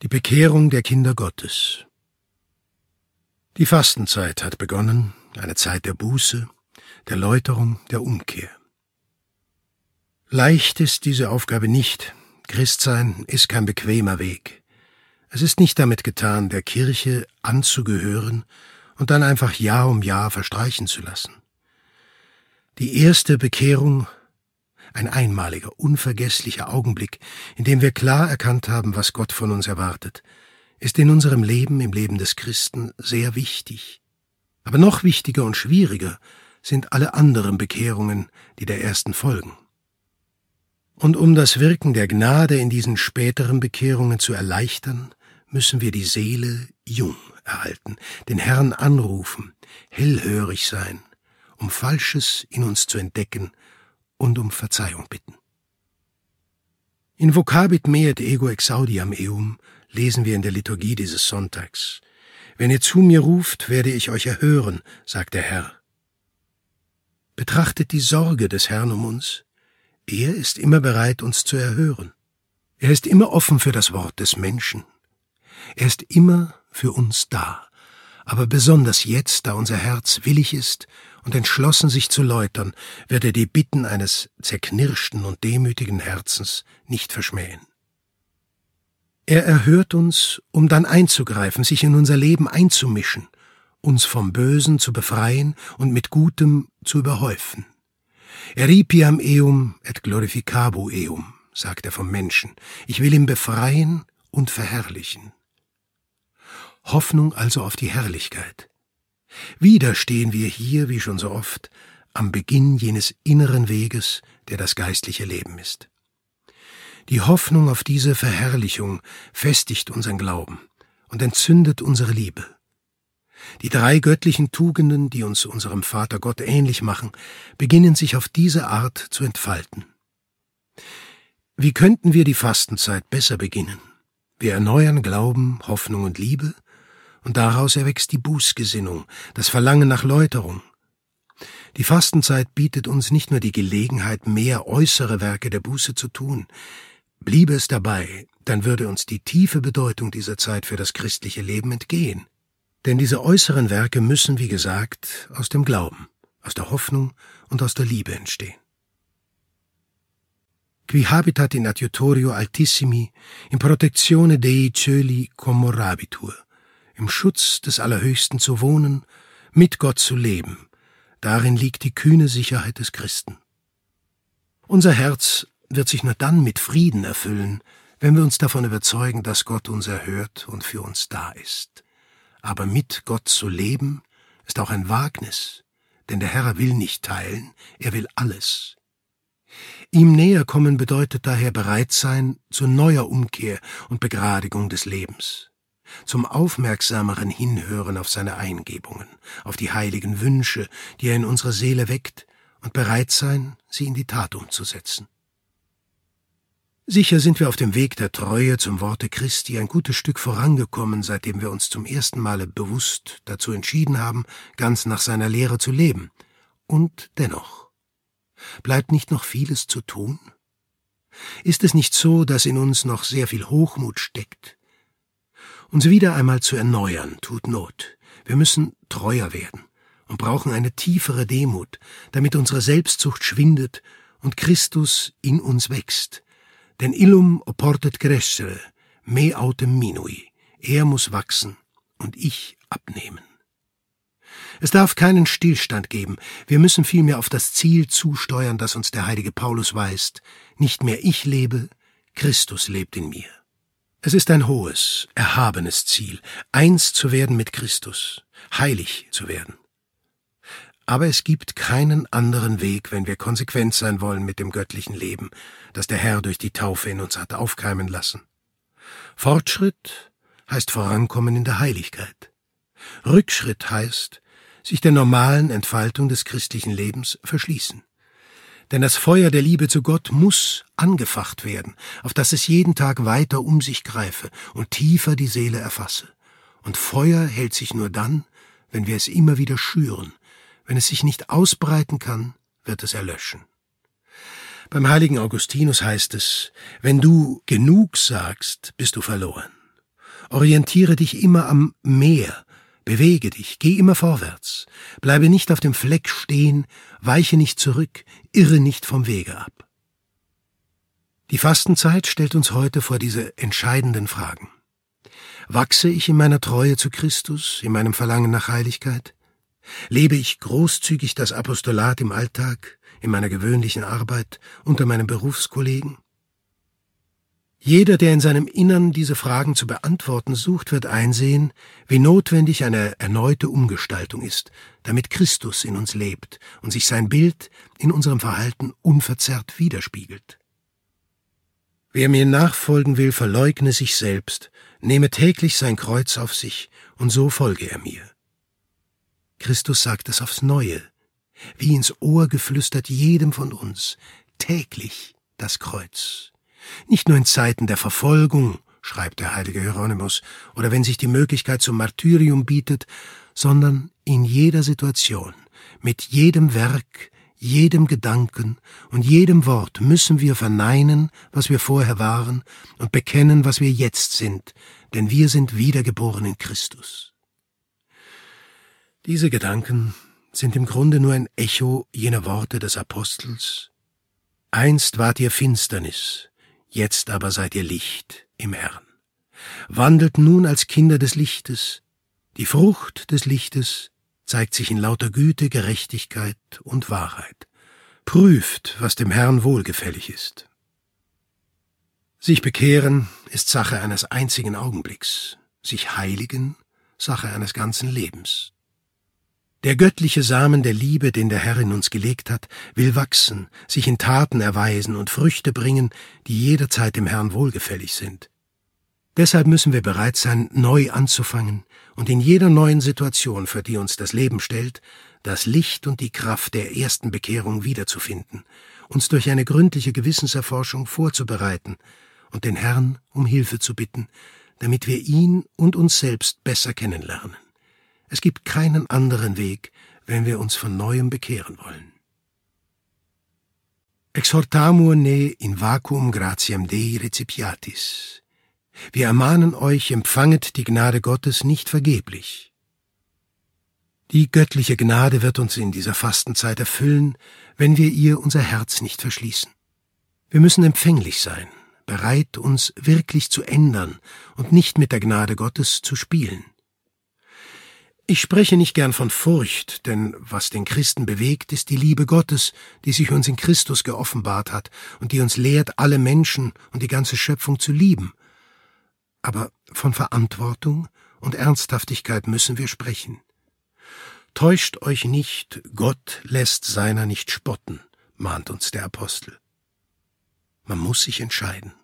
Die Bekehrung der Kinder Gottes. Die Fastenzeit hat begonnen, eine Zeit der Buße, der Läuterung, der Umkehr. Leicht ist diese Aufgabe nicht. Christsein ist kein bequemer Weg. Es ist nicht damit getan, der Kirche anzugehören und dann einfach Jahr um Jahr verstreichen zu lassen. Die erste Bekehrung ein einmaliger, unvergesslicher Augenblick, in dem wir klar erkannt haben, was Gott von uns erwartet, ist in unserem Leben, im Leben des Christen, sehr wichtig. Aber noch wichtiger und schwieriger sind alle anderen Bekehrungen, die der ersten folgen. Und um das Wirken der Gnade in diesen späteren Bekehrungen zu erleichtern, müssen wir die Seele jung erhalten, den Herrn anrufen, hellhörig sein, um Falsches in uns zu entdecken und um Verzeihung bitten. In Vocabit meet ego exaudiam eum lesen wir in der Liturgie dieses Sonntags. Wenn ihr zu mir ruft, werde ich euch erhören, sagt der Herr. Betrachtet die Sorge des Herrn um uns. Er ist immer bereit, uns zu erhören. Er ist immer offen für das Wort des Menschen. Er ist immer für uns da. Aber besonders jetzt, da unser Herz willig ist und entschlossen sich zu läutern, wird er die Bitten eines zerknirschten und demütigen Herzens nicht verschmähen. Er erhört uns, um dann einzugreifen, sich in unser Leben einzumischen, uns vom Bösen zu befreien und mit Gutem zu überhäufen. Eripiam eum et glorificabo eum, sagt er vom Menschen. Ich will ihn befreien und verherrlichen. Hoffnung also auf die Herrlichkeit. Wieder stehen wir hier, wie schon so oft, am Beginn jenes inneren Weges, der das geistliche Leben ist. Die Hoffnung auf diese Verherrlichung festigt unseren Glauben und entzündet unsere Liebe. Die drei göttlichen Tugenden, die uns unserem Vater Gott ähnlich machen, beginnen sich auf diese Art zu entfalten. Wie könnten wir die Fastenzeit besser beginnen? Wir erneuern Glauben, Hoffnung und Liebe und daraus erwächst die Bußgesinnung, das Verlangen nach Läuterung. Die Fastenzeit bietet uns nicht nur die Gelegenheit, mehr äußere Werke der Buße zu tun. Bliebe es dabei, dann würde uns die tiefe Bedeutung dieser Zeit für das christliche Leben entgehen. Denn diese äußeren Werke müssen, wie gesagt, aus dem Glauben, aus der Hoffnung und aus der Liebe entstehen. Qui habitat in adiutorio altissimi, in protectione Dei Cieli commorabitur im Schutz des Allerhöchsten zu wohnen, mit Gott zu leben, darin liegt die kühne Sicherheit des Christen. Unser Herz wird sich nur dann mit Frieden erfüllen, wenn wir uns davon überzeugen, dass Gott uns erhört und für uns da ist. Aber mit Gott zu leben ist auch ein Wagnis, denn der Herr will nicht teilen, er will alles. Ihm näher kommen bedeutet daher bereit sein zu neuer Umkehr und Begradigung des Lebens zum aufmerksameren Hinhören auf seine Eingebungen, auf die heiligen Wünsche, die er in unserer Seele weckt, und bereit sein, sie in die Tat umzusetzen. Sicher sind wir auf dem Weg der Treue zum Worte Christi ein gutes Stück vorangekommen, seitdem wir uns zum ersten Male bewusst dazu entschieden haben, ganz nach seiner Lehre zu leben. Und dennoch. Bleibt nicht noch vieles zu tun? Ist es nicht so, dass in uns noch sehr viel Hochmut steckt, uns wieder einmal zu erneuern, tut Not. Wir müssen treuer werden und brauchen eine tiefere Demut, damit unsere Selbstsucht schwindet und Christus in uns wächst. Denn illum oportet crescere, me autem minui. Er muss wachsen und ich abnehmen. Es darf keinen Stillstand geben. Wir müssen vielmehr auf das Ziel zusteuern, das uns der heilige Paulus weist. Nicht mehr ich lebe, Christus lebt in mir. Es ist ein hohes, erhabenes Ziel, eins zu werden mit Christus, heilig zu werden. Aber es gibt keinen anderen Weg, wenn wir konsequent sein wollen mit dem göttlichen Leben, das der Herr durch die Taufe in uns hat aufkeimen lassen. Fortschritt heißt Vorankommen in der Heiligkeit. Rückschritt heißt, sich der normalen Entfaltung des christlichen Lebens verschließen. Denn das Feuer der Liebe zu Gott muss angefacht werden, auf dass es jeden Tag weiter um sich greife und tiefer die Seele erfasse. Und Feuer hält sich nur dann, wenn wir es immer wieder schüren. Wenn es sich nicht ausbreiten kann, wird es erlöschen. Beim heiligen Augustinus heißt es, wenn du genug sagst, bist du verloren. Orientiere dich immer am Meer, bewege dich, geh immer vorwärts, bleibe nicht auf dem Fleck stehen, weiche nicht zurück, irre nicht vom Wege ab. Die Fastenzeit stellt uns heute vor diese entscheidenden Fragen. Wachse ich in meiner Treue zu Christus, in meinem Verlangen nach Heiligkeit? Lebe ich großzügig das Apostolat im Alltag, in meiner gewöhnlichen Arbeit, unter meinen Berufskollegen? Jeder, der in seinem Innern diese Fragen zu beantworten sucht, wird einsehen, wie notwendig eine erneute Umgestaltung ist, damit Christus in uns lebt und sich sein Bild in unserem Verhalten unverzerrt widerspiegelt. Wer mir nachfolgen will, verleugne sich selbst, nehme täglich sein Kreuz auf sich, und so folge er mir. Christus sagt es aufs Neue, wie ins Ohr geflüstert jedem von uns, täglich das Kreuz. Nicht nur in Zeiten der Verfolgung, schreibt der heilige Hieronymus, oder wenn sich die Möglichkeit zum Martyrium bietet, sondern in jeder Situation, mit jedem Werk, jedem Gedanken und jedem Wort müssen wir verneinen, was wir vorher waren, und bekennen, was wir jetzt sind, denn wir sind wiedergeboren in Christus. Diese Gedanken sind im Grunde nur ein Echo jener Worte des Apostels. Einst wart ihr Finsternis, jetzt aber seid ihr Licht im Herrn. Wandelt nun als Kinder des Lichtes. Die Frucht des Lichtes zeigt sich in lauter Güte, Gerechtigkeit und Wahrheit. Prüft, was dem Herrn wohlgefällig ist. Sich bekehren ist Sache eines einzigen Augenblicks, sich heiligen Sache eines ganzen Lebens. Der göttliche Samen der Liebe, den der Herr in uns gelegt hat, will wachsen, sich in Taten erweisen und Früchte bringen, die jederzeit dem Herrn wohlgefällig sind. Deshalb müssen wir bereit sein, neu anzufangen und in jeder neuen Situation, für die uns das Leben stellt, das Licht und die Kraft der ersten Bekehrung wiederzufinden, uns durch eine gründliche Gewissenserforschung vorzubereiten und den Herrn um Hilfe zu bitten, damit wir ihn und uns selbst besser kennenlernen. Es gibt keinen anderen Weg, wenn wir uns von neuem bekehren wollen. Exhortamur ne in vacuum gratiam Dei recipiatis. Wir ermahnen euch, empfanget die Gnade Gottes nicht vergeblich. Die göttliche Gnade wird uns in dieser Fastenzeit erfüllen, wenn wir ihr unser Herz nicht verschließen. Wir müssen empfänglich sein, bereit, uns wirklich zu ändern und nicht mit der Gnade Gottes zu spielen. Ich spreche nicht gern von Furcht, denn was den Christen bewegt, ist die Liebe Gottes, die sich uns in Christus geoffenbart hat und die uns lehrt, alle Menschen und die ganze Schöpfung zu lieben. Aber von Verantwortung und Ernsthaftigkeit müssen wir sprechen. Täuscht euch nicht, Gott lässt seiner nicht spotten, mahnt uns der Apostel. Man muss sich entscheiden.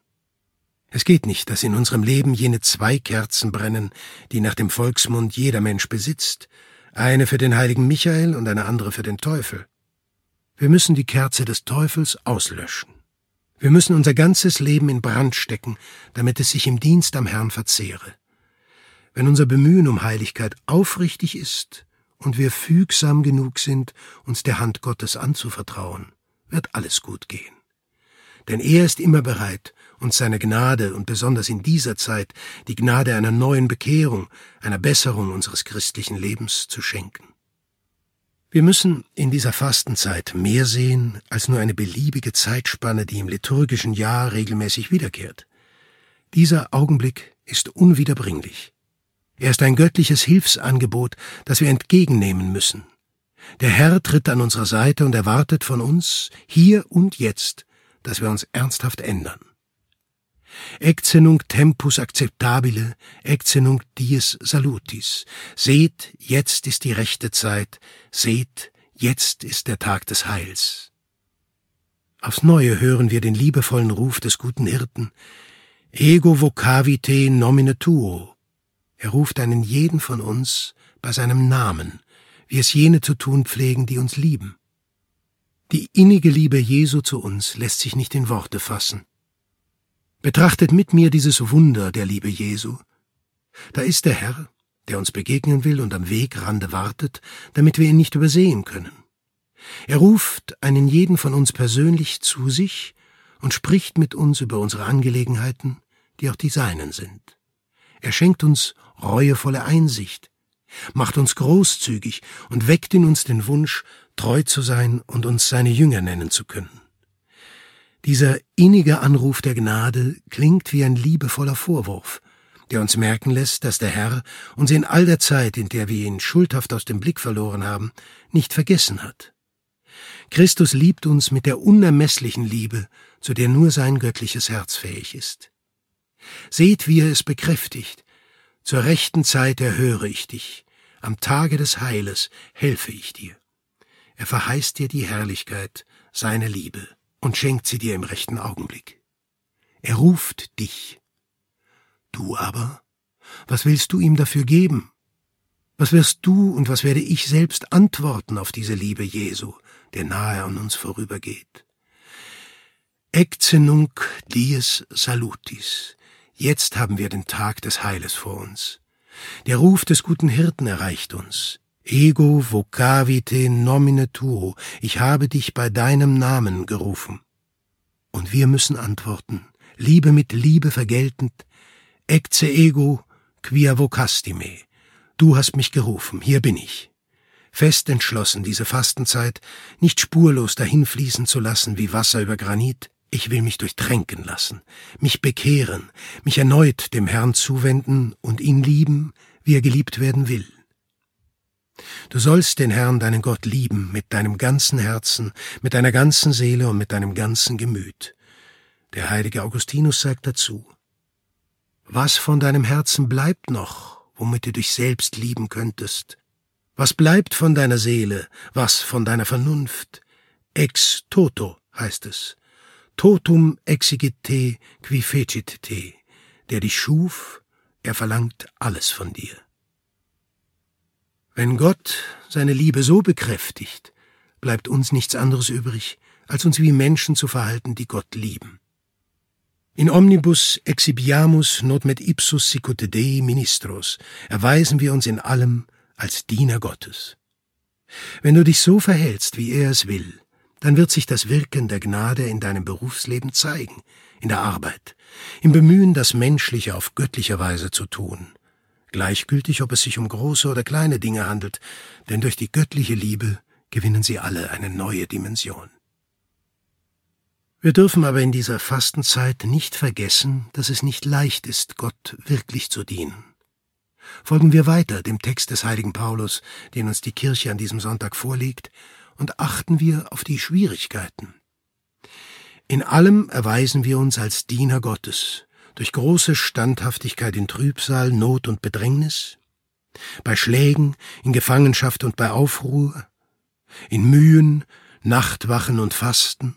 Es geht nicht, dass in unserem Leben jene zwei Kerzen brennen, die nach dem Volksmund jeder Mensch besitzt, eine für den heiligen Michael und eine andere für den Teufel. Wir müssen die Kerze des Teufels auslöschen. Wir müssen unser ganzes Leben in Brand stecken, damit es sich im Dienst am Herrn verzehre. Wenn unser Bemühen um Heiligkeit aufrichtig ist und wir fügsam genug sind, uns der Hand Gottes anzuvertrauen, wird alles gut gehen. Denn er ist immer bereit, uns seine Gnade und besonders in dieser Zeit die Gnade einer neuen Bekehrung, einer Besserung unseres christlichen Lebens zu schenken. Wir müssen in dieser Fastenzeit mehr sehen als nur eine beliebige Zeitspanne, die im liturgischen Jahr regelmäßig wiederkehrt. Dieser Augenblick ist unwiederbringlich. Er ist ein göttliches Hilfsangebot, das wir entgegennehmen müssen. Der Herr tritt an unserer Seite und erwartet von uns, hier und jetzt, dass wir uns ernsthaft ändern. Ecce tempus acceptabile, ecce dies salutis. Seht, jetzt ist die rechte Zeit, seht, jetzt ist der Tag des Heils. Aufs Neue hören wir den liebevollen Ruf des guten Hirten. Ego vocavite nomine tuo. Er ruft einen jeden von uns bei seinem Namen, wie es jene zu tun pflegen, die uns lieben. Die innige Liebe Jesu zu uns lässt sich nicht in Worte fassen. Betrachtet mit mir dieses Wunder der Liebe Jesu. Da ist der Herr, der uns begegnen will und am Wegrande wartet, damit wir ihn nicht übersehen können. Er ruft einen jeden von uns persönlich zu sich und spricht mit uns über unsere Angelegenheiten, die auch die seinen sind. Er schenkt uns reuevolle Einsicht, macht uns großzügig und weckt in uns den Wunsch, treu zu sein und uns seine Jünger nennen zu können. Dieser innige Anruf der Gnade klingt wie ein liebevoller Vorwurf, der uns merken lässt, dass der Herr uns in all der Zeit, in der wir ihn schuldhaft aus dem Blick verloren haben, nicht vergessen hat. Christus liebt uns mit der unermesslichen Liebe, zu der nur sein göttliches Herz fähig ist. Seht, wie er es bekräftigt. Zur rechten Zeit erhöre ich dich, am Tage des Heiles helfe ich dir. Er verheißt dir die Herrlichkeit, seine Liebe, und schenkt sie dir im rechten Augenblick. Er ruft dich. Du aber, was willst du ihm dafür geben? Was wirst du und was werde ich selbst antworten auf diese Liebe Jesu, der nahe an uns vorübergeht? Ecce dies salutis. Jetzt haben wir den Tag des Heiles vor uns. Der Ruf des guten Hirten erreicht uns. Ego vocavite nomine tuo. Ich habe dich bei deinem Namen gerufen. Und wir müssen antworten, Liebe mit Liebe vergeltend, ecce ego quia vocasti me. Du hast mich gerufen, hier bin ich. Fest entschlossen, diese Fastenzeit nicht spurlos dahinfließen zu lassen wie Wasser über Granit. Ich will mich durchtränken lassen, mich bekehren, mich erneut dem Herrn zuwenden und ihn lieben, wie er geliebt werden will. Du sollst den Herrn, deinen Gott, lieben mit deinem ganzen Herzen, mit deiner ganzen Seele und mit deinem ganzen Gemüt. Der heilige Augustinus sagt dazu, Was von deinem Herzen bleibt noch, womit du dich selbst lieben könntest? Was bleibt von deiner Seele, was von deiner Vernunft? Ex toto heißt es. Totum exigit te qui fecit te. Der dich schuf, er verlangt alles von dir. Wenn Gott seine Liebe so bekräftigt, bleibt uns nichts anderes übrig, als uns wie Menschen zu verhalten, die Gott lieben. In omnibus exhibiamus not met ipsus sicut Dei ministros erweisen wir uns in allem als Diener Gottes. Wenn du dich so verhältst, wie er es will, dann wird sich das Wirken der Gnade in deinem Berufsleben zeigen, in der Arbeit, im Bemühen, das Menschliche auf göttliche Weise zu tun, gleichgültig, ob es sich um große oder kleine Dinge handelt, denn durch die göttliche Liebe gewinnen sie alle eine neue Dimension. Wir dürfen aber in dieser Fastenzeit nicht vergessen, dass es nicht leicht ist, Gott wirklich zu dienen. Folgen wir weiter dem Text des heiligen Paulus, den uns die Kirche an diesem Sonntag vorlegt, und achten wir auf die Schwierigkeiten. In allem erweisen wir uns als Diener Gottes, durch große Standhaftigkeit in Trübsal, Not und Bedrängnis, bei Schlägen, in Gefangenschaft und bei Aufruhr, in Mühen, Nachtwachen und Fasten,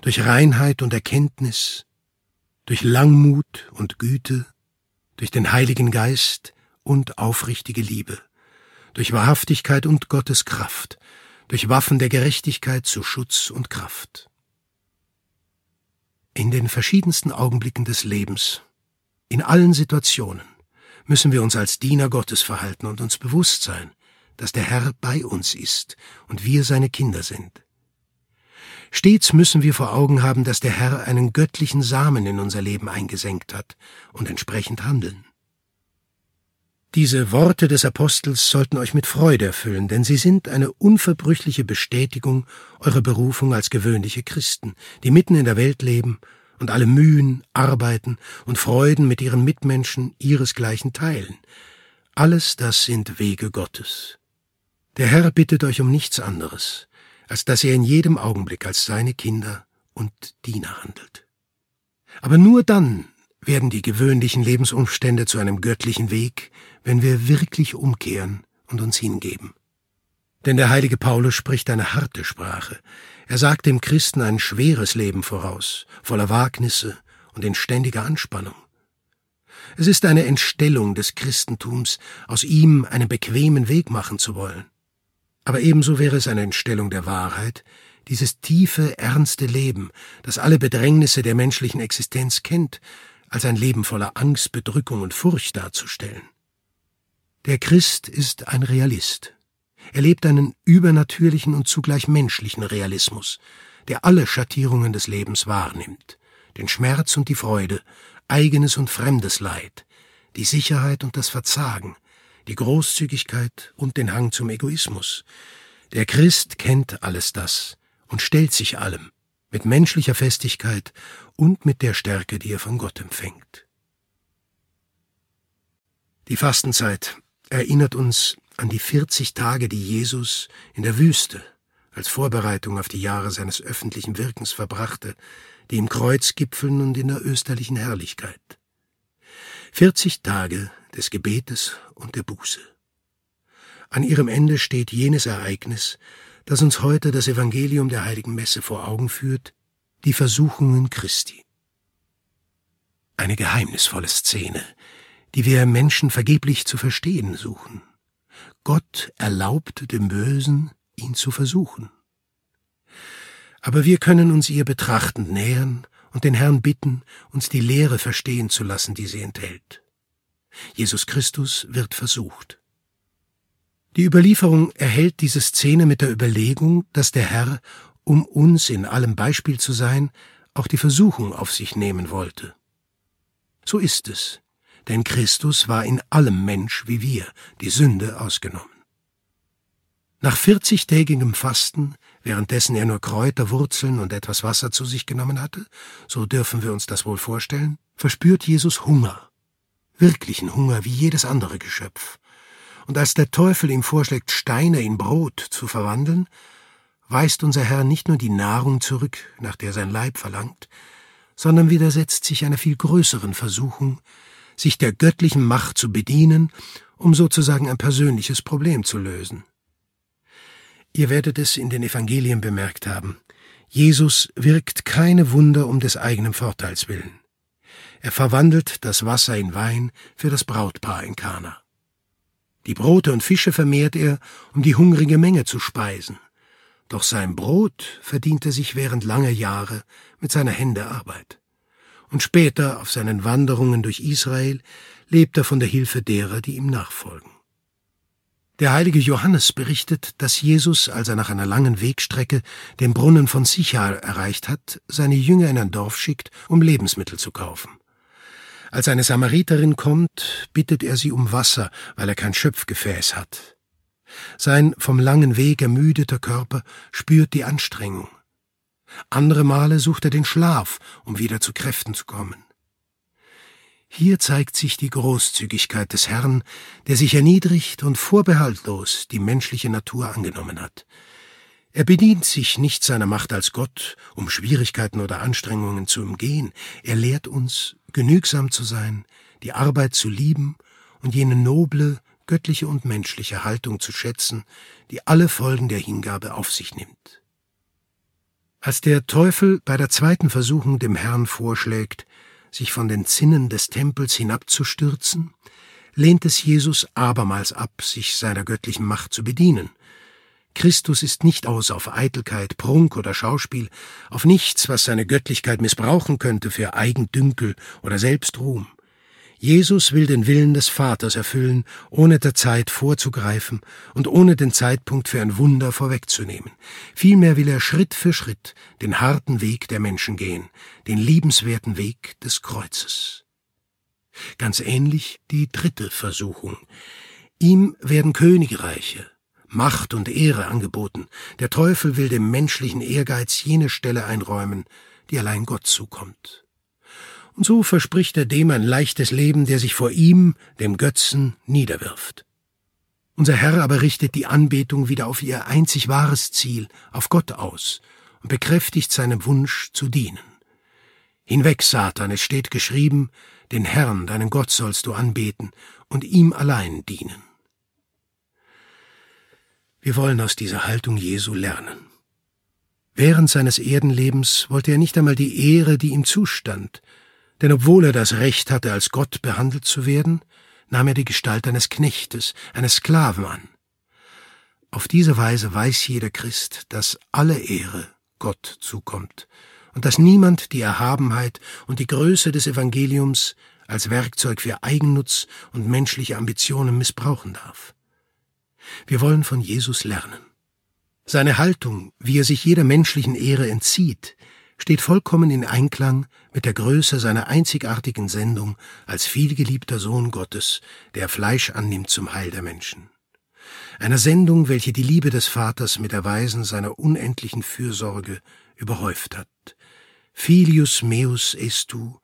durch Reinheit und Erkenntnis, durch Langmut und Güte, durch den Heiligen Geist und aufrichtige Liebe, durch Wahrhaftigkeit und Gottes Kraft, durch Waffen der Gerechtigkeit zu Schutz und Kraft. In den verschiedensten Augenblicken des Lebens, in allen Situationen, müssen wir uns als Diener Gottes verhalten und uns bewusst sein, dass der Herr bei uns ist und wir seine Kinder sind. Stets müssen wir vor Augen haben, dass der Herr einen göttlichen Samen in unser Leben eingesenkt hat und entsprechend handeln. Diese Worte des Apostels sollten euch mit Freude erfüllen, denn sie sind eine unverbrüchliche Bestätigung eurer Berufung als gewöhnliche Christen, die mitten in der Welt leben und alle Mühen, Arbeiten und Freuden mit ihren Mitmenschen ihresgleichen teilen. Alles das sind Wege Gottes. Der Herr bittet euch um nichts anderes, als dass er in jedem Augenblick als seine Kinder und Diener handelt. Aber nur dann werden die gewöhnlichen Lebensumstände zu einem göttlichen Weg, wenn wir wirklich umkehren und uns hingeben. Denn der heilige Paulus spricht eine harte Sprache. Er sagt dem Christen ein schweres Leben voraus, voller Wagnisse und in ständiger Anspannung. Es ist eine Entstellung des Christentums, aus ihm einen bequemen Weg machen zu wollen. Aber ebenso wäre es eine Entstellung der Wahrheit, dieses tiefe, ernste Leben, das alle Bedrängnisse der menschlichen Existenz kennt, als ein Leben voller Angst, Bedrückung und Furcht darzustellen. Der Christ ist ein Realist. Er lebt einen übernatürlichen und zugleich menschlichen Realismus, der alle Schattierungen des Lebens wahrnimmt, den Schmerz und die Freude, eigenes und fremdes Leid, die Sicherheit und das Verzagen, die Großzügigkeit und den Hang zum Egoismus. Der Christ kennt alles das und stellt sich allem, mit menschlicher Festigkeit und mit der Stärke, die er von Gott empfängt. Die Fastenzeit erinnert uns an die 40 Tage, die Jesus in der Wüste als Vorbereitung auf die Jahre seines öffentlichen Wirkens verbrachte, die im Kreuz gipfeln und in der österlichen Herrlichkeit. 40 Tage des Gebetes und der Buße. An ihrem Ende steht jenes Ereignis, das uns heute das Evangelium der heiligen Messe vor Augen führt, die Versuchungen Christi. Eine geheimnisvolle Szene, die wir Menschen vergeblich zu verstehen suchen. Gott erlaubt dem Bösen, ihn zu versuchen. Aber wir können uns ihr betrachtend nähern und den Herrn bitten, uns die Lehre verstehen zu lassen, die sie enthält. Jesus Christus wird versucht. Die Überlieferung erhält diese Szene mit der Überlegung, dass der Herr, um uns in allem Beispiel zu sein, auch die Versuchung auf sich nehmen wollte. So ist es, denn Christus war in allem Mensch wie wir, die Sünde ausgenommen. Nach vierzigtägigem Fasten, währenddessen er nur Kräuter, Wurzeln und etwas Wasser zu sich genommen hatte, so dürfen wir uns das wohl vorstellen, verspürt Jesus Hunger, wirklichen Hunger wie jedes andere Geschöpf. Und als der Teufel ihm vorschlägt, Steine in Brot zu verwandeln, weist unser Herr nicht nur die Nahrung zurück, nach der sein Leib verlangt, sondern widersetzt sich einer viel größeren Versuchung, sich der göttlichen Macht zu bedienen, um sozusagen ein persönliches Problem zu lösen. Ihr werdet es in den Evangelien bemerkt haben. Jesus wirkt keine Wunder um des eigenen Vorteils willen. Er verwandelt das Wasser in Wein für das Brautpaar in Kana. Die Brote und Fische vermehrt er, um die hungrige Menge zu speisen. Doch sein Brot verdient er sich während langer Jahre mit seiner Hände Arbeit und später auf seinen Wanderungen durch Israel lebt er von der Hilfe derer, die ihm nachfolgen. Der heilige Johannes berichtet, dass Jesus, als er nach einer langen Wegstrecke den Brunnen von Sichar erreicht hat, seine Jünger in ein Dorf schickt, um Lebensmittel zu kaufen. Als eine Samariterin kommt, bittet er sie um Wasser, weil er kein Schöpfgefäß hat. Sein vom langen Weg ermüdeter Körper spürt die Anstrengung. Andere Male sucht er den Schlaf, um wieder zu Kräften zu kommen. Hier zeigt sich die Großzügigkeit des Herrn, der sich erniedrigt und vorbehaltlos die menschliche Natur angenommen hat. Er bedient sich nicht seiner Macht als Gott, um Schwierigkeiten oder Anstrengungen zu umgehen. Er lehrt uns, genügsam zu sein, die Arbeit zu lieben und jene noble, göttliche und menschliche Haltung zu schätzen, die alle Folgen der Hingabe auf sich nimmt. Als der Teufel bei der zweiten Versuchung dem Herrn vorschlägt, sich von den Zinnen des Tempels hinabzustürzen, lehnt es Jesus abermals ab, sich seiner göttlichen Macht zu bedienen. Christus ist nicht aus auf Eitelkeit, Prunk oder Schauspiel, auf nichts, was seine Göttlichkeit missbrauchen könnte für Eigendünkel oder Selbstruhm. Jesus will den Willen des Vaters erfüllen, ohne der Zeit vorzugreifen und ohne den Zeitpunkt für ein Wunder vorwegzunehmen. Vielmehr will er Schritt für Schritt den harten Weg der Menschen gehen, den liebenswerten Weg des Kreuzes. Ganz ähnlich die dritte Versuchung. Ihm werden Königreiche, Macht und Ehre angeboten. Der Teufel will dem menschlichen Ehrgeiz jene Stelle einräumen, die allein Gott zukommt und so verspricht er dem ein leichtes Leben, der sich vor ihm, dem Götzen, niederwirft. Unser Herr aber richtet die Anbetung wieder auf ihr einzig wahres Ziel, auf Gott aus, und bekräftigt seinen Wunsch zu dienen. Hinweg, Satan, es steht geschrieben, den Herrn, deinen Gott sollst du anbeten und ihm allein dienen. Wir wollen aus dieser Haltung Jesu lernen. Während seines Erdenlebens wollte er nicht einmal die Ehre, die ihm zustand, denn obwohl er das Recht hatte, als Gott behandelt zu werden, nahm er die Gestalt eines Knechtes, eines Sklaven an. Auf diese Weise weiß jeder Christ, dass alle Ehre Gott zukommt und dass niemand die Erhabenheit und die Größe des Evangeliums als Werkzeug für Eigennutz und menschliche Ambitionen missbrauchen darf. Wir wollen von Jesus lernen. Seine Haltung, wie er sich jeder menschlichen Ehre entzieht, steht vollkommen in Einklang mit der Größe seiner einzigartigen Sendung als vielgeliebter Sohn Gottes, der Fleisch annimmt zum Heil der Menschen. Einer Sendung, welche die Liebe des Vaters mit Erweisen seiner unendlichen Fürsorge überhäuft hat. Filius meus estu,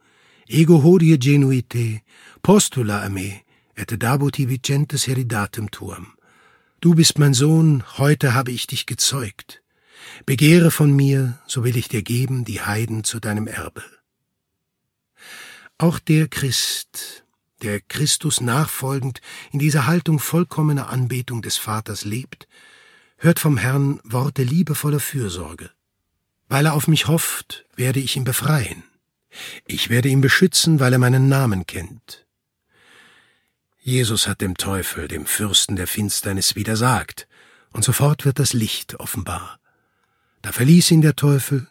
ego hodie genuite, postula a me, et dabuti vicentes heridatem tuam. Du bist mein Sohn, heute habe ich dich gezeugt. Begehre von mir, so will ich dir geben die Heiden zu deinem Erbe. Auch der Christ, der Christus nachfolgend in dieser Haltung vollkommener Anbetung des Vaters lebt, hört vom Herrn Worte liebevoller Fürsorge. Weil er auf mich hofft, werde ich ihn befreien. Ich werde ihn beschützen, weil er meinen Namen kennt. Jesus hat dem Teufel, dem Fürsten der Finsternis, widersagt, und sofort wird das Licht offenbar. Da verließ ihn der Teufel,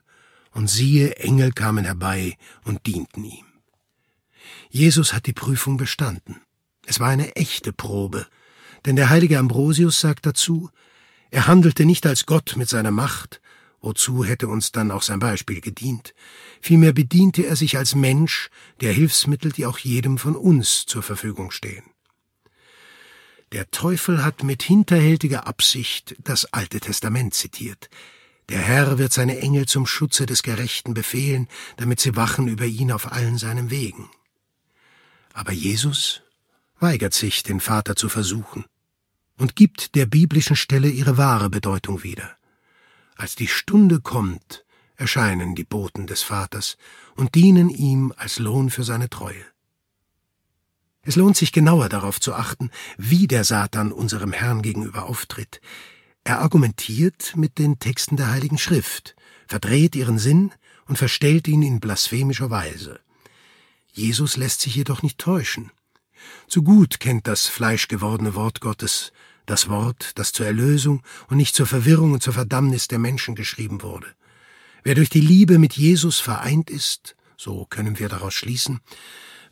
und siehe, Engel kamen herbei und dienten ihm. Jesus hat die Prüfung bestanden. Es war eine echte Probe, denn der heilige Ambrosius sagt dazu, er handelte nicht als Gott mit seiner Macht, wozu hätte uns dann auch sein Beispiel gedient, vielmehr bediente er sich als Mensch der Hilfsmittel, die auch jedem von uns zur Verfügung stehen. Der Teufel hat mit hinterhältiger Absicht das Alte Testament zitiert, der Herr wird seine Engel zum Schutze des Gerechten befehlen, damit sie wachen über ihn auf allen seinen Wegen. Aber Jesus weigert sich, den Vater zu versuchen und gibt der biblischen Stelle ihre wahre Bedeutung wieder. Als die Stunde kommt, erscheinen die Boten des Vaters und dienen ihm als Lohn für seine Treue. Es lohnt sich genauer darauf zu achten, wie der Satan unserem Herrn gegenüber auftritt, er argumentiert mit den Texten der Heiligen Schrift, verdreht ihren Sinn und verstellt ihn in blasphemischer Weise. Jesus lässt sich jedoch nicht täuschen. Zu gut kennt das fleischgewordene Wort Gottes, das Wort, das zur Erlösung und nicht zur Verwirrung und zur Verdammnis der Menschen geschrieben wurde. Wer durch die Liebe mit Jesus vereint ist, so können wir daraus schließen,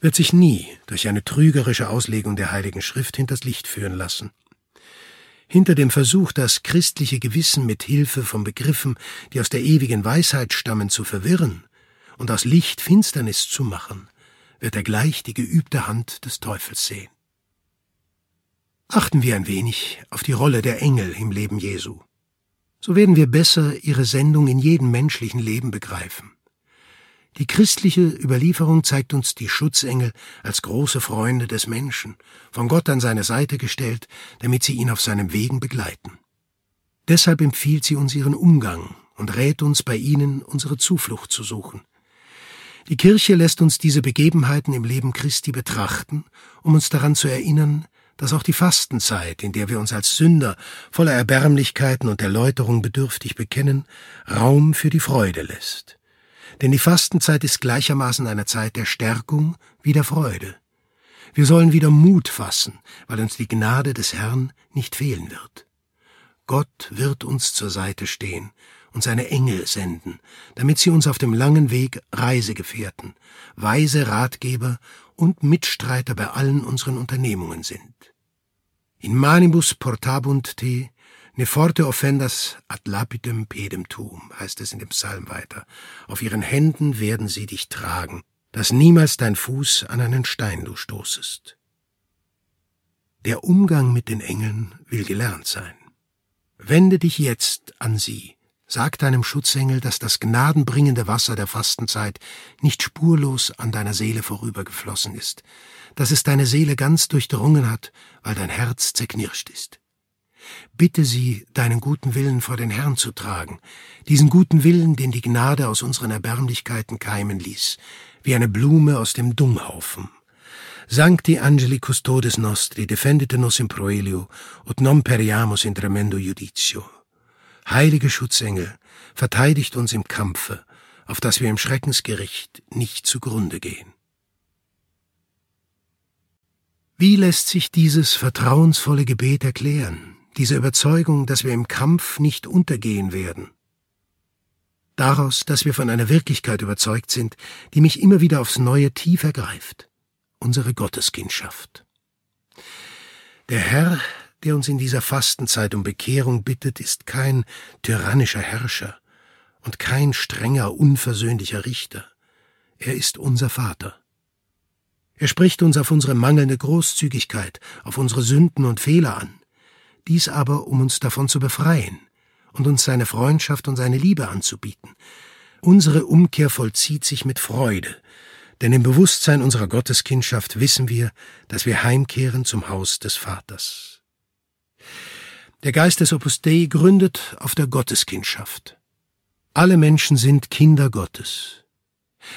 wird sich nie durch eine trügerische Auslegung der Heiligen Schrift hinters Licht führen lassen. Hinter dem Versuch, das christliche Gewissen mit Hilfe von Begriffen, die aus der ewigen Weisheit stammen, zu verwirren und aus Licht Finsternis zu machen, wird er gleich die geübte Hand des Teufels sehen. Achten wir ein wenig auf die Rolle der Engel im Leben Jesu. So werden wir besser ihre Sendung in jedem menschlichen Leben begreifen. Die christliche Überlieferung zeigt uns die Schutzengel als große Freunde des Menschen, von Gott an seine Seite gestellt, damit sie ihn auf seinem Wegen begleiten. Deshalb empfiehlt sie uns ihren Umgang und rät uns bei ihnen unsere Zuflucht zu suchen. Die Kirche lässt uns diese Begebenheiten im Leben Christi betrachten, um uns daran zu erinnern, dass auch die Fastenzeit, in der wir uns als Sünder voller Erbärmlichkeiten und Erläuterung bedürftig bekennen, Raum für die Freude lässt. Denn die Fastenzeit ist gleichermaßen eine Zeit der Stärkung wie der Freude. Wir sollen wieder Mut fassen, weil uns die Gnade des Herrn nicht fehlen wird. Gott wird uns zur Seite stehen und seine Engel senden, damit sie uns auf dem langen Weg Reisegefährten, weise Ratgeber und Mitstreiter bei allen unseren Unternehmungen sind. In manibus portabunt te Ne forte offendas ad lapidem pedem tuum, heißt es in dem Psalm weiter. Auf ihren Händen werden sie dich tragen, dass niemals dein Fuß an einen Stein du stoßest. Der Umgang mit den Engeln will gelernt sein. Wende dich jetzt an sie. Sag deinem Schutzengel, dass das gnadenbringende Wasser der Fastenzeit nicht spurlos an deiner Seele vorübergeflossen ist, dass es deine Seele ganz durchdrungen hat, weil dein Herz zerknirscht ist. Bitte sie, deinen guten Willen vor den Herrn zu tragen, diesen guten Willen, den die Gnade aus unseren Erbärmlichkeiten keimen ließ, wie eine Blume aus dem Dunghaufen. Sancti Angeli Custodes Nostri, defendete nos in proelio, ut non periamus in tremendo judicio. Heilige Schutzengel, verteidigt uns im Kampfe, auf dass wir im Schreckensgericht nicht zugrunde gehen. Wie lässt sich dieses vertrauensvolle Gebet erklären? Diese Überzeugung, dass wir im Kampf nicht untergehen werden. Daraus, dass wir von einer Wirklichkeit überzeugt sind, die mich immer wieder aufs Neue tief ergreift, unsere Gotteskindschaft. Der Herr, der uns in dieser Fastenzeit um Bekehrung bittet, ist kein tyrannischer Herrscher, und kein strenger, unversöhnlicher Richter. Er ist unser Vater. Er spricht uns auf unsere mangelnde Großzügigkeit, auf unsere Sünden und Fehler an, dies aber, um uns davon zu befreien und uns seine Freundschaft und seine Liebe anzubieten. Unsere Umkehr vollzieht sich mit Freude, denn im Bewusstsein unserer Gotteskindschaft wissen wir, dass wir heimkehren zum Haus des Vaters. Der Geist des Opus Dei gründet auf der Gotteskindschaft. Alle Menschen sind Kinder Gottes.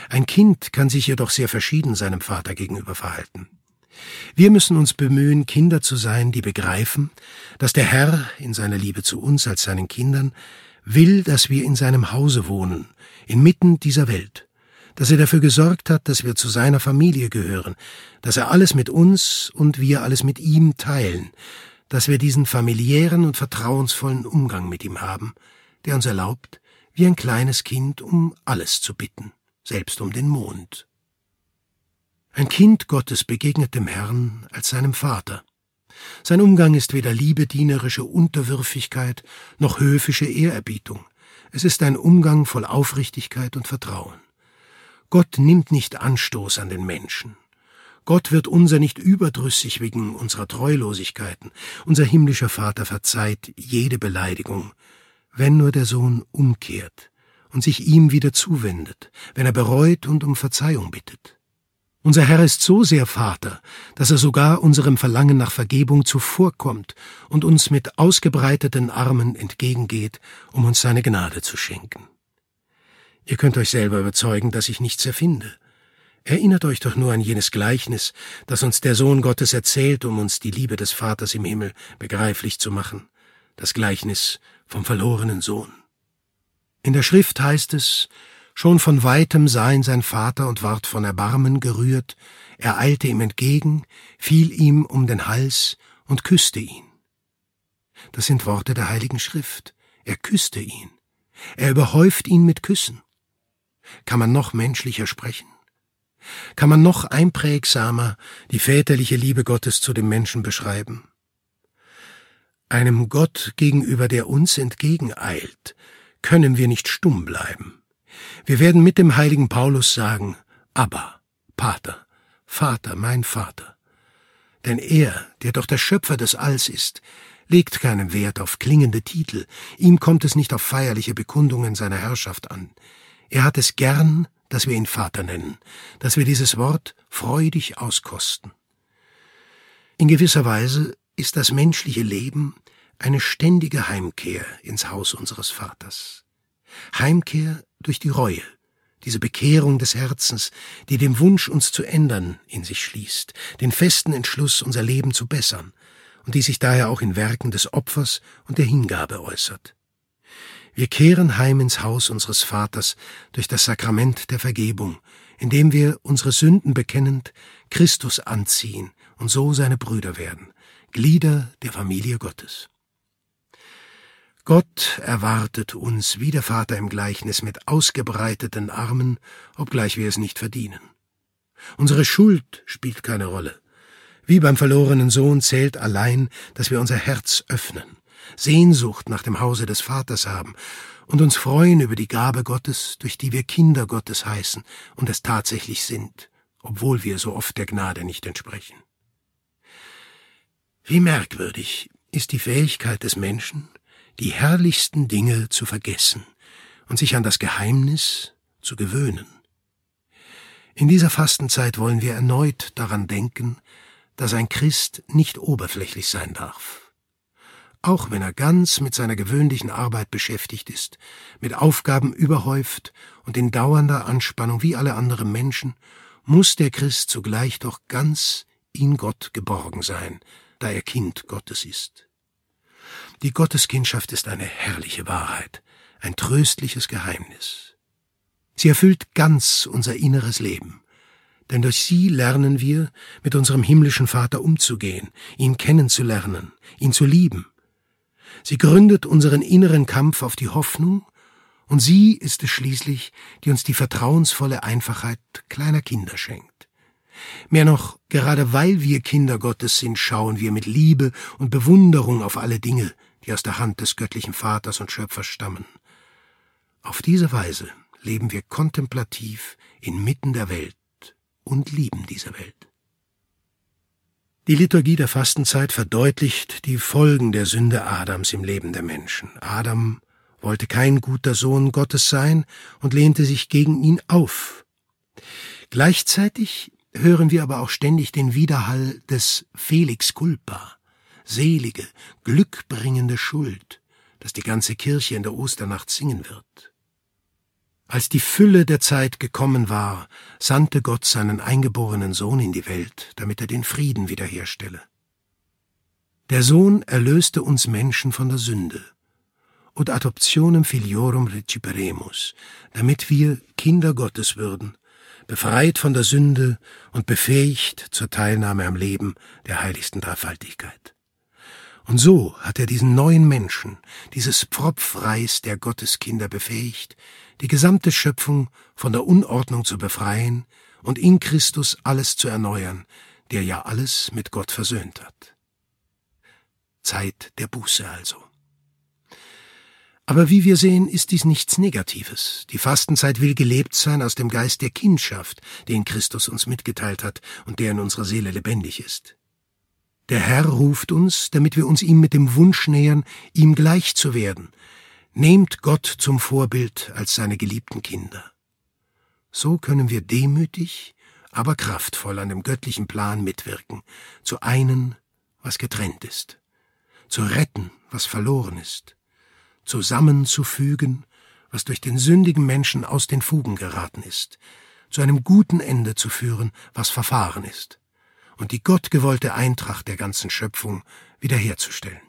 Ein Kind kann sich jedoch sehr verschieden seinem Vater gegenüber verhalten. Wir müssen uns bemühen, Kinder zu sein, die begreifen, dass der Herr in seiner Liebe zu uns als seinen Kindern will, dass wir in seinem Hause wohnen, inmitten dieser Welt, dass er dafür gesorgt hat, dass wir zu seiner Familie gehören, dass er alles mit uns und wir alles mit ihm teilen, dass wir diesen familiären und vertrauensvollen Umgang mit ihm haben, der uns erlaubt, wie ein kleines Kind um alles zu bitten, selbst um den Mond. Ein Kind Gottes begegnet dem Herrn als seinem Vater. Sein Umgang ist weder liebedienerische Unterwürfigkeit noch höfische Ehrerbietung. Es ist ein Umgang voll Aufrichtigkeit und Vertrauen. Gott nimmt nicht Anstoß an den Menschen. Gott wird unser nicht überdrüssig wegen unserer Treulosigkeiten. Unser himmlischer Vater verzeiht jede Beleidigung, wenn nur der Sohn umkehrt und sich ihm wieder zuwendet, wenn er bereut und um Verzeihung bittet. Unser Herr ist so sehr Vater, dass er sogar unserem Verlangen nach Vergebung zuvorkommt und uns mit ausgebreiteten Armen entgegengeht, um uns seine Gnade zu schenken. Ihr könnt euch selber überzeugen, dass ich nichts erfinde. Erinnert euch doch nur an jenes Gleichnis, das uns der Sohn Gottes erzählt, um uns die Liebe des Vaters im Himmel begreiflich zu machen. Das Gleichnis vom verlorenen Sohn. In der Schrift heißt es, Schon von weitem sah ihn sein Vater und ward von Erbarmen gerührt, er eilte ihm entgegen, fiel ihm um den Hals und küsste ihn. Das sind Worte der Heiligen Schrift. Er küsste ihn. Er überhäuft ihn mit Küssen. Kann man noch menschlicher sprechen? Kann man noch einprägsamer die väterliche Liebe Gottes zu dem Menschen beschreiben? Einem Gott gegenüber, der uns entgegeneilt, können wir nicht stumm bleiben. Wir werden mit dem heiligen Paulus sagen, Abba, Pater, Vater, mein Vater. Denn er, der doch der Schöpfer des Alls ist, legt keinen Wert auf klingende Titel, ihm kommt es nicht auf feierliche Bekundungen seiner Herrschaft an. Er hat es gern, dass wir ihn Vater nennen, dass wir dieses Wort freudig auskosten. In gewisser Weise ist das menschliche Leben eine ständige Heimkehr ins Haus unseres Vaters. Heimkehr durch die Reue, diese Bekehrung des Herzens, die dem Wunsch, uns zu ändern, in sich schließt, den festen Entschluss, unser Leben zu bessern, und die sich daher auch in Werken des Opfers und der Hingabe äußert. Wir kehren heim ins Haus unseres Vaters durch das Sakrament der Vergebung, indem wir unsere Sünden bekennend Christus anziehen und so seine Brüder werden, Glieder der Familie Gottes. Gott erwartet uns wie der Vater im Gleichnis mit ausgebreiteten Armen, obgleich wir es nicht verdienen. Unsere Schuld spielt keine Rolle. Wie beim verlorenen Sohn zählt allein, dass wir unser Herz öffnen, Sehnsucht nach dem Hause des Vaters haben und uns freuen über die Gabe Gottes, durch die wir Kinder Gottes heißen und es tatsächlich sind, obwohl wir so oft der Gnade nicht entsprechen. Wie merkwürdig ist die Fähigkeit des Menschen, die herrlichsten Dinge zu vergessen und sich an das Geheimnis zu gewöhnen. In dieser Fastenzeit wollen wir erneut daran denken, dass ein Christ nicht oberflächlich sein darf. Auch wenn er ganz mit seiner gewöhnlichen Arbeit beschäftigt ist, mit Aufgaben überhäuft und in dauernder Anspannung wie alle anderen Menschen, muss der Christ zugleich doch ganz in Gott geborgen sein, da er Kind Gottes ist. Die Gotteskindschaft ist eine herrliche Wahrheit, ein tröstliches Geheimnis. Sie erfüllt ganz unser inneres Leben, denn durch sie lernen wir, mit unserem himmlischen Vater umzugehen, ihn kennenzulernen, ihn zu lieben. Sie gründet unseren inneren Kampf auf die Hoffnung, und sie ist es schließlich, die uns die vertrauensvolle Einfachheit kleiner Kinder schenkt. Mehr noch, gerade weil wir Kinder Gottes sind, schauen wir mit Liebe und Bewunderung auf alle Dinge, die aus der Hand des göttlichen Vaters und Schöpfers stammen. Auf diese Weise leben wir kontemplativ inmitten der Welt und lieben diese Welt. Die Liturgie der Fastenzeit verdeutlicht die Folgen der Sünde Adams im Leben der Menschen. Adam wollte kein guter Sohn Gottes sein und lehnte sich gegen ihn auf. Gleichzeitig hören wir aber auch ständig den Widerhall des Felix culpa, selige, glückbringende Schuld, das die ganze Kirche in der Osternacht singen wird. Als die Fülle der Zeit gekommen war, sandte Gott seinen eingeborenen Sohn in die Welt, damit er den Frieden wiederherstelle. Der Sohn erlöste uns Menschen von der Sünde und Adoptionem filiorum reciperemus, damit wir Kinder Gottes würden, befreit von der Sünde und befähigt zur Teilnahme am Leben der heiligsten Dreifaltigkeit. Und so hat er diesen neuen Menschen, dieses Pfropfreis der Gotteskinder befähigt, die gesamte Schöpfung von der Unordnung zu befreien und in Christus alles zu erneuern, der ja alles mit Gott versöhnt hat. Zeit der Buße also. Aber wie wir sehen, ist dies nichts Negatives. Die Fastenzeit will gelebt sein aus dem Geist der Kindschaft, den Christus uns mitgeteilt hat und der in unserer Seele lebendig ist. Der Herr ruft uns, damit wir uns ihm mit dem Wunsch nähern, ihm gleich zu werden, Nehmt Gott zum Vorbild als seine geliebten Kinder. So können wir demütig, aber kraftvoll an dem göttlichen Plan mitwirken, zu einen, was getrennt ist, zu retten, was verloren ist, zusammenzufügen, was durch den sündigen Menschen aus den Fugen geraten ist, zu einem guten Ende zu führen, was verfahren ist, und die gottgewollte Eintracht der ganzen Schöpfung wiederherzustellen.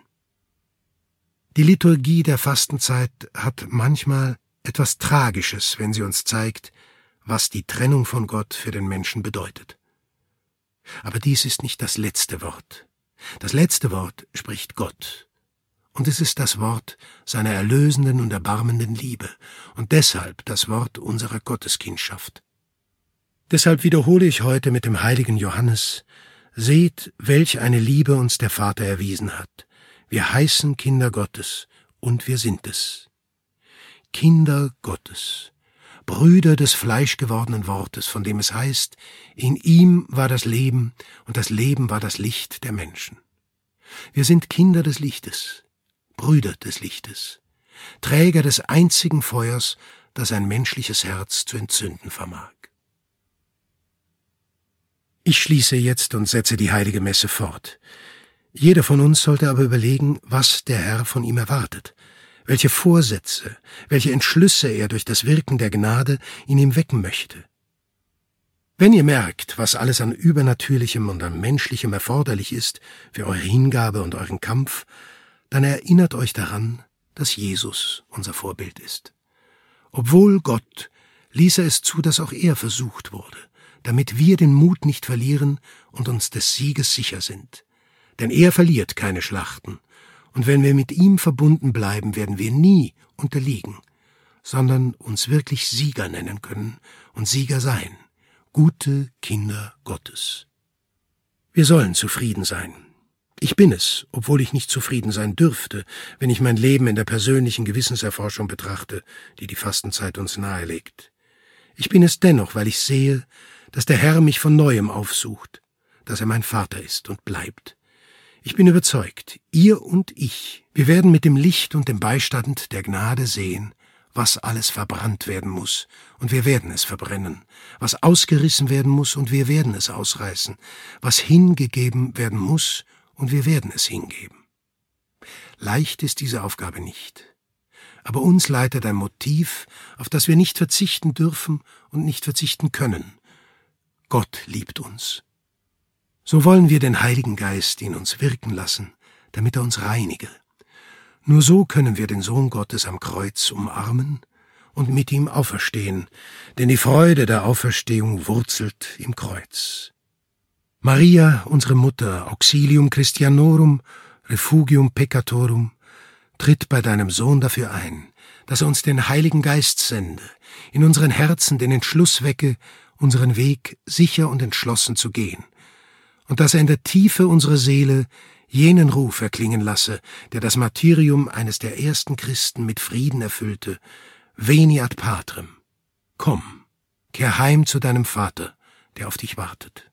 Die Liturgie der Fastenzeit hat manchmal etwas Tragisches, wenn sie uns zeigt, was die Trennung von Gott für den Menschen bedeutet. Aber dies ist nicht das letzte Wort. Das letzte Wort spricht Gott. Und es ist das Wort seiner erlösenden und erbarmenden Liebe und deshalb das Wort unserer Gotteskindschaft. Deshalb wiederhole ich heute mit dem heiligen Johannes, seht, welch eine Liebe uns der Vater erwiesen hat, wir heißen Kinder Gottes und wir sind es. Kinder Gottes, Brüder des fleischgewordenen Wortes, von dem es heißt, in ihm war das Leben und das Leben war das Licht der Menschen. Wir sind Kinder des Lichtes, Brüder des Lichtes, Träger des einzigen Feuers, das ein menschliches Herz zu entzünden vermag. Ich schließe jetzt und setze die heilige Messe fort. Jeder von uns sollte aber überlegen, was der Herr von ihm erwartet, welche Vorsätze, welche Entschlüsse er durch das Wirken der Gnade in ihm wecken möchte. Wenn ihr merkt, was alles an Übernatürlichem und an Menschlichem erforderlich ist für eure Hingabe und euren Kampf, dann erinnert euch daran, dass Jesus unser Vorbild ist. Obwohl Gott ließ er es zu, dass auch er versucht wurde, damit wir den Mut nicht verlieren und uns des Sieges sicher sind denn er verliert keine Schlachten, und wenn wir mit ihm verbunden bleiben, werden wir nie unterliegen, sondern uns wirklich Sieger nennen können und Sieger sein, gute Kinder Gottes. Wir sollen zufrieden sein. Ich bin es, obwohl ich nicht zufrieden sein dürfte, wenn ich mein Leben in der persönlichen Gewissenserforschung betrachte, die die Fastenzeit uns nahelegt. Ich bin es dennoch, weil ich sehe, dass der Herr mich von neuem aufsucht, dass er mein Vater ist und bleibt, ich bin überzeugt, ihr und ich, wir werden mit dem Licht und dem Beistand der Gnade sehen, was alles verbrannt werden muss, und wir werden es verbrennen, was ausgerissen werden muss, und wir werden es ausreißen, was hingegeben werden muss, und wir werden es hingeben. Leicht ist diese Aufgabe nicht. Aber uns leitet ein Motiv, auf das wir nicht verzichten dürfen und nicht verzichten können. Gott liebt uns. So wollen wir den Heiligen Geist in uns wirken lassen, damit er uns reinige. Nur so können wir den Sohn Gottes am Kreuz umarmen und mit ihm auferstehen, denn die Freude der Auferstehung wurzelt im Kreuz. Maria, unsere Mutter, Auxilium Christianorum, Refugium Peccatorum, tritt bei deinem Sohn dafür ein, dass er uns den Heiligen Geist sende, in unseren Herzen den Entschluss wecke, unseren Weg sicher und entschlossen zu gehen, und dass er in der Tiefe unserer Seele jenen Ruf erklingen lasse, der das Martyrium eines der ersten Christen mit Frieden erfüllte, Veni ad patrem. Komm, kehr heim zu deinem Vater, der auf dich wartet.